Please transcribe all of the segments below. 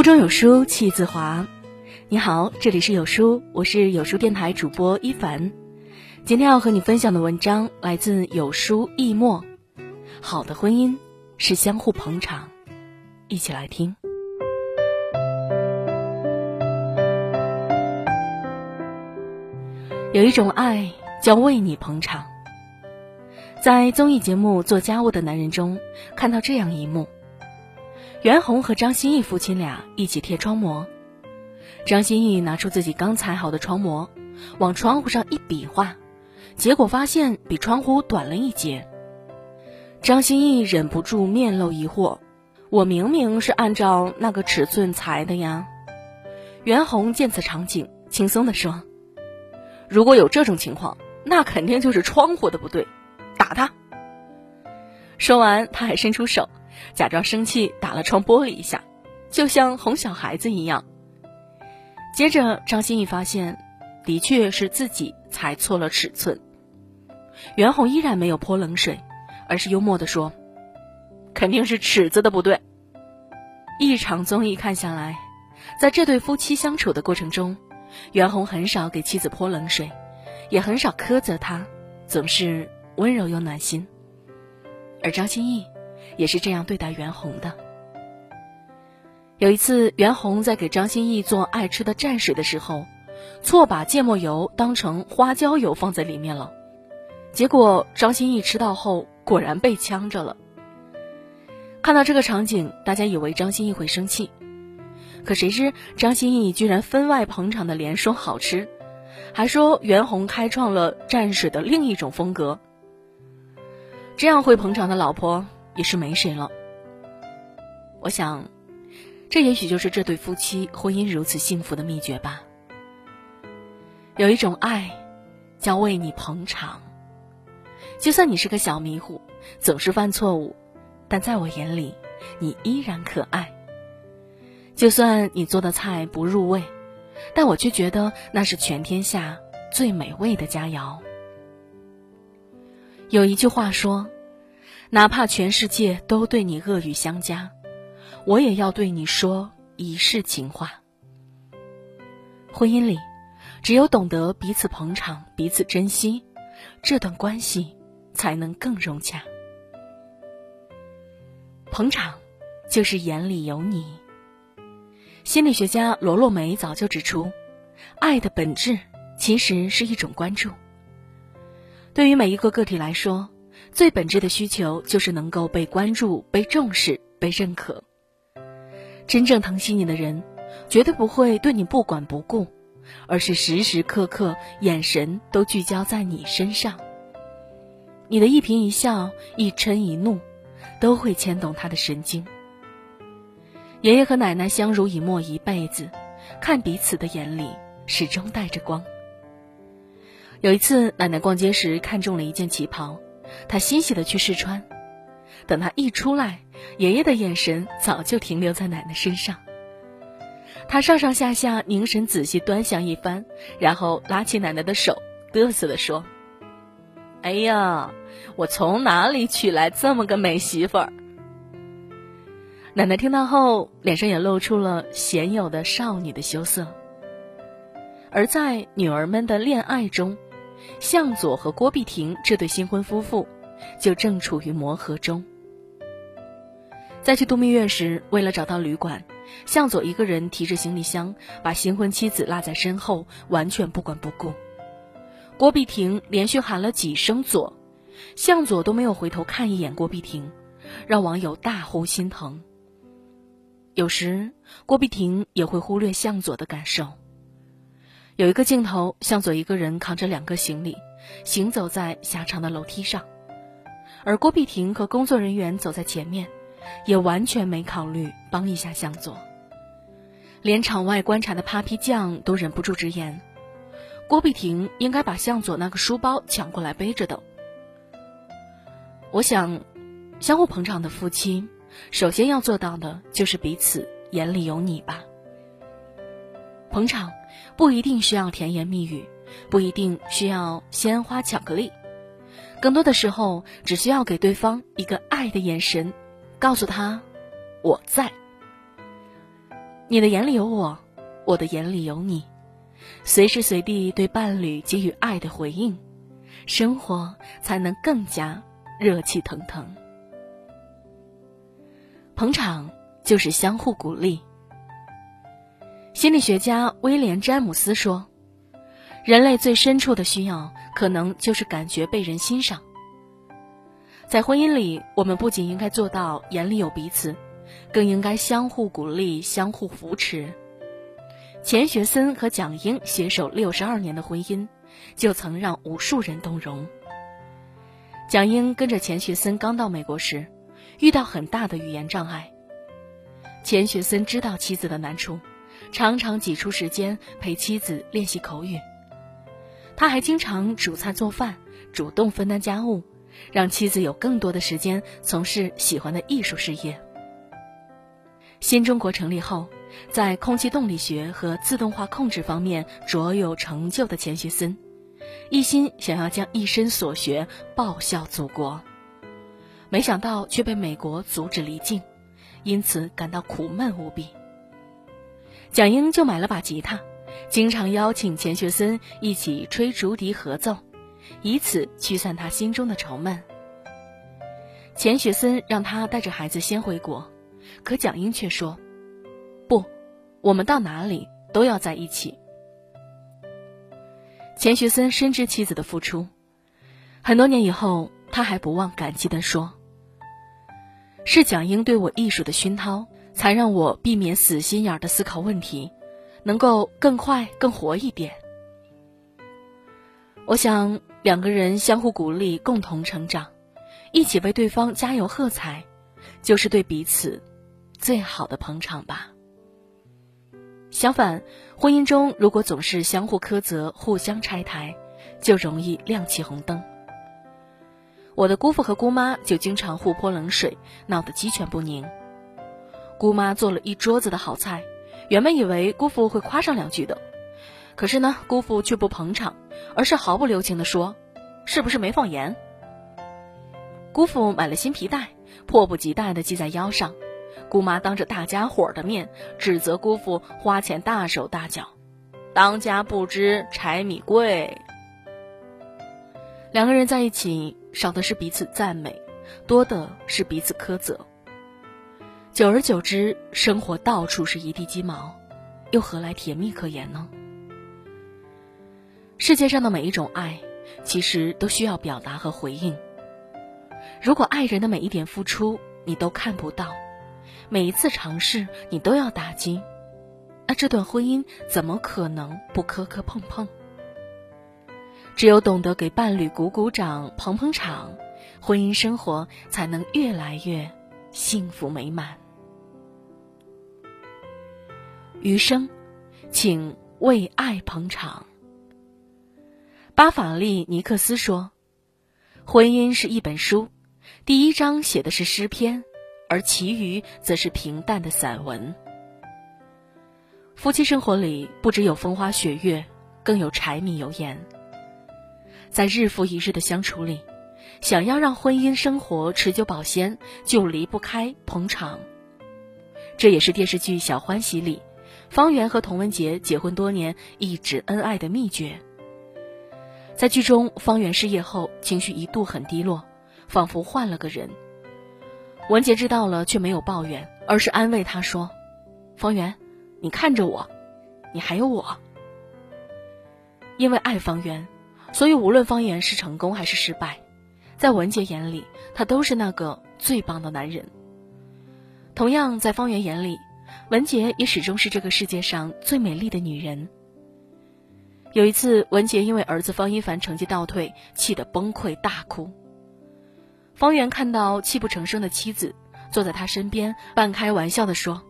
腹中有书气自华。你好，这里是有书，我是有书电台主播一凡。今天要和你分享的文章来自有书易墨。好的婚姻是相互捧场，一起来听。有一种爱叫为你捧场。在综艺节目《做家务的男人》中，看到这样一幕。袁弘和张歆艺夫妻俩一起贴窗膜，张歆艺拿出自己刚裁好的窗膜，往窗户上一比划，结果发现比窗户短了一截。张歆艺忍不住面露疑惑：“我明明是按照那个尺寸裁的呀。”袁弘见此场景，轻松地说：“如果有这种情况，那肯定就是窗户的不对，打他。”说完，他还伸出手。假装生气，打了窗玻璃一下，就像哄小孩子一样。接着，张歆艺发现，的确是自己裁错了尺寸。袁弘依然没有泼冷水，而是幽默地说：“肯定是尺子的不对。”一场综艺看下来，在这对夫妻相处的过程中，袁弘很少给妻子泼冷水，也很少苛责她，总是温柔又暖心。而张歆艺。也是这样对待袁弘的。有一次，袁弘在给张歆艺做爱吃的蘸水的时候，错把芥末油当成花椒油放在里面了，结果张歆艺吃到后果然被呛着了。看到这个场景，大家以为张歆艺会生气，可谁知张歆艺居然分外捧场的连说好吃，还说袁弘开创了蘸水的另一种风格。这样会捧场的老婆。也是没谁了。我想，这也许就是这对夫妻婚姻如此幸福的秘诀吧。有一种爱，叫为你捧场。就算你是个小迷糊，总是犯错误，但在我眼里，你依然可爱。就算你做的菜不入味，但我却觉得那是全天下最美味的佳肴。有一句话说。哪怕全世界都对你恶语相加，我也要对你说一世情话。婚姻里，只有懂得彼此捧场、彼此珍惜，这段关系才能更融洽。捧场，就是眼里有你。心理学家罗洛梅早就指出，爱的本质其实是一种关注。对于每一个个体来说。最本质的需求就是能够被关注、被重视、被认可。真正疼惜你的人，绝对不会对你不管不顾，而是时时刻刻眼神都聚焦在你身上。你的一颦一笑、一嗔一怒，都会牵动他的神经。爷爷和奶奶相濡以沫一辈子，看彼此的眼里始终带着光。有一次，奶奶逛街时看中了一件旗袍。他欣喜的去试穿，等他一出来，爷爷的眼神早就停留在奶奶身上。他上上下下凝神仔细端详一番，然后拉起奶奶的手，嘚瑟的说：“哎呀，我从哪里娶来这么个美媳妇儿？”奶奶听到后，脸上也露出了鲜有的少女的羞涩。而在女儿们的恋爱中。向佐和郭碧婷这对新婚夫妇，就正处于磨合中。在去度蜜月时，为了找到旅馆，向佐一个人提着行李箱，把新婚妻子落在身后，完全不管不顾。郭碧婷连续喊了几声“佐”，向佐都没有回头看一眼郭碧婷，让网友大呼心疼。有时，郭碧婷也会忽略向佐的感受。有一个镜头，向佐一个人扛着两个行李，行走在狭长的楼梯上，而郭碧婷和工作人员走在前面，也完全没考虑帮一下向佐。连场外观察的 Papi 酱都忍不住直言：郭碧婷应该把向佐那个书包抢过来背着的。我想，相互捧场的夫妻，首先要做到的就是彼此眼里有你吧。捧场。不一定需要甜言蜜语，不一定需要鲜花巧克力，更多的时候只需要给对方一个爱的眼神，告诉他我在。你的眼里有我，我的眼里有你，随时随地对伴侣给予爱的回应，生活才能更加热气腾腾。捧场就是相互鼓励。心理学家威廉·詹姆斯说：“人类最深处的需要，可能就是感觉被人欣赏。”在婚姻里，我们不仅应该做到眼里有彼此，更应该相互鼓励、相互扶持。钱学森和蒋英携手六十二年的婚姻，就曾让无数人动容。蒋英跟着钱学森刚到美国时，遇到很大的语言障碍。钱学森知道妻子的难处，常常挤出时间陪妻子练习口语。他还经常煮菜做饭，主动分担家务。让妻子有更多的时间从事喜欢的艺术事业。新中国成立后，在空气动力学和自动化控制方面卓有成就的钱学森，一心想要将一生所学报效祖国，没想到却被美国阻止离境，因此感到苦闷无比。蒋英就买了把吉他，经常邀请钱学森一起吹竹笛合奏。以此驱散他心中的愁闷。钱学森让他带着孩子先回国，可蒋英却说：“不，我们到哪里都要在一起。”钱学森深知妻子的付出，很多年以后，他还不忘感激地说：“是蒋英对我艺术的熏陶，才让我避免死心眼儿的思考问题，能够更快、更活一点。”我想。两个人相互鼓励，共同成长，一起为对方加油喝彩，就是对彼此最好的捧场吧。相反，婚姻中如果总是相互苛责、互相拆台，就容易亮起红灯。我的姑父和姑妈就经常互泼冷水，闹得鸡犬不宁。姑妈做了一桌子的好菜，原本以为姑父会夸上两句的。可是呢，姑父却不捧场，而是毫不留情地说：“是不是没放盐？”姑父买了新皮带，迫不及待地系在腰上。姑妈当着大家伙的面指责姑父花钱大手大脚，当家不知柴米贵。两个人在一起，少的是彼此赞美，多的是彼此苛责。久而久之，生活到处是一地鸡毛，又何来甜蜜可言呢？世界上的每一种爱，其实都需要表达和回应。如果爱人的每一点付出你都看不到，每一次尝试你都要打击，那这段婚姻怎么可能不磕磕碰碰？只有懂得给伴侣鼓鼓掌、捧捧场，婚姻生活才能越来越幸福美满。余生，请为爱捧场。巴法利尼克斯说：“婚姻是一本书，第一章写的是诗篇，而其余则是平淡的散文。夫妻生活里不只有风花雪月，更有柴米油盐。在日复一日的相处里，想要让婚姻生活持久保鲜，就离不开捧场。这也是电视剧《小欢喜》里，方圆和童文杰结婚多年一直恩爱的秘诀。”在剧中，方圆失业后情绪一度很低落，仿佛换了个人。文杰知道了，却没有抱怨，而是安慰他说：“方圆，你看着我，你还有我。”因为爱方圆，所以无论方圆是成功还是失败，在文杰眼里，他都是那个最棒的男人。同样，在方圆眼里，文杰也始终是这个世界上最美丽的女人。有一次，文杰因为儿子方一凡成绩倒退，气得崩溃大哭。方圆看到泣不成声的妻子，坐在他身边，半开玩笑地说：“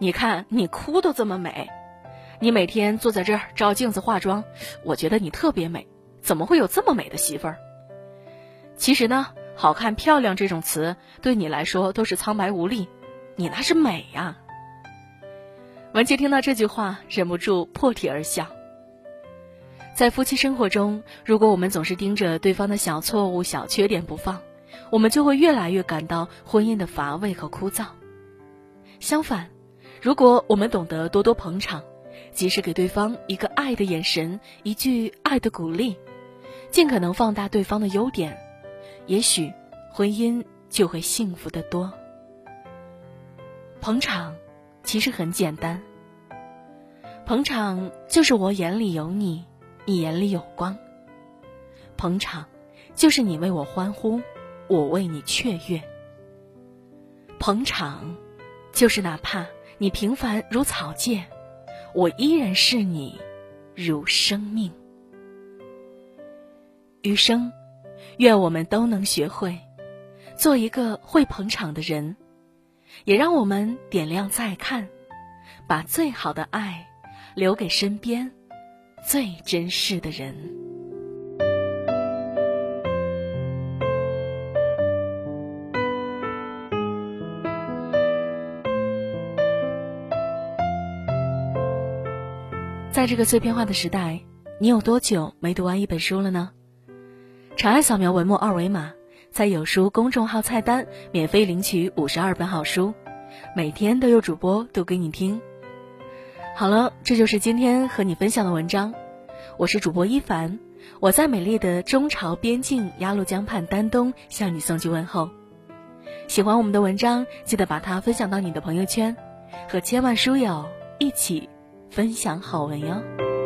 你看你哭都这么美，你每天坐在这儿照镜子化妆，我觉得你特别美。怎么会有这么美的媳妇儿？其实呢，好看漂亮这种词对你来说都是苍白无力，你那是美呀。”文杰听到这句话，忍不住破涕而笑。在夫妻生活中，如果我们总是盯着对方的小错误、小缺点不放，我们就会越来越感到婚姻的乏味和枯燥。相反，如果我们懂得多多捧场，及时给对方一个爱的眼神，一句爱的鼓励，尽可能放大对方的优点，也许婚姻就会幸福的多。捧场其实很简单，捧场就是我眼里有你，你眼里有光。捧场就是你为我欢呼，我为你雀跃。捧场就是哪怕你平凡如草芥。我依然是你，如生命。余生，愿我们都能学会做一个会捧场的人，也让我们点亮再看，把最好的爱留给身边最珍视的人。在这个碎片化的时代，你有多久没读完一本书了呢？长按扫描文末二维码，在有书公众号菜单免费领取五十二本好书，每天都有主播读给你听。好了，这就是今天和你分享的文章。我是主播一凡，我在美丽的中朝边境鸭绿江畔丹东向你送去问候。喜欢我们的文章，记得把它分享到你的朋友圈，和千万书友一起。分享好文哟。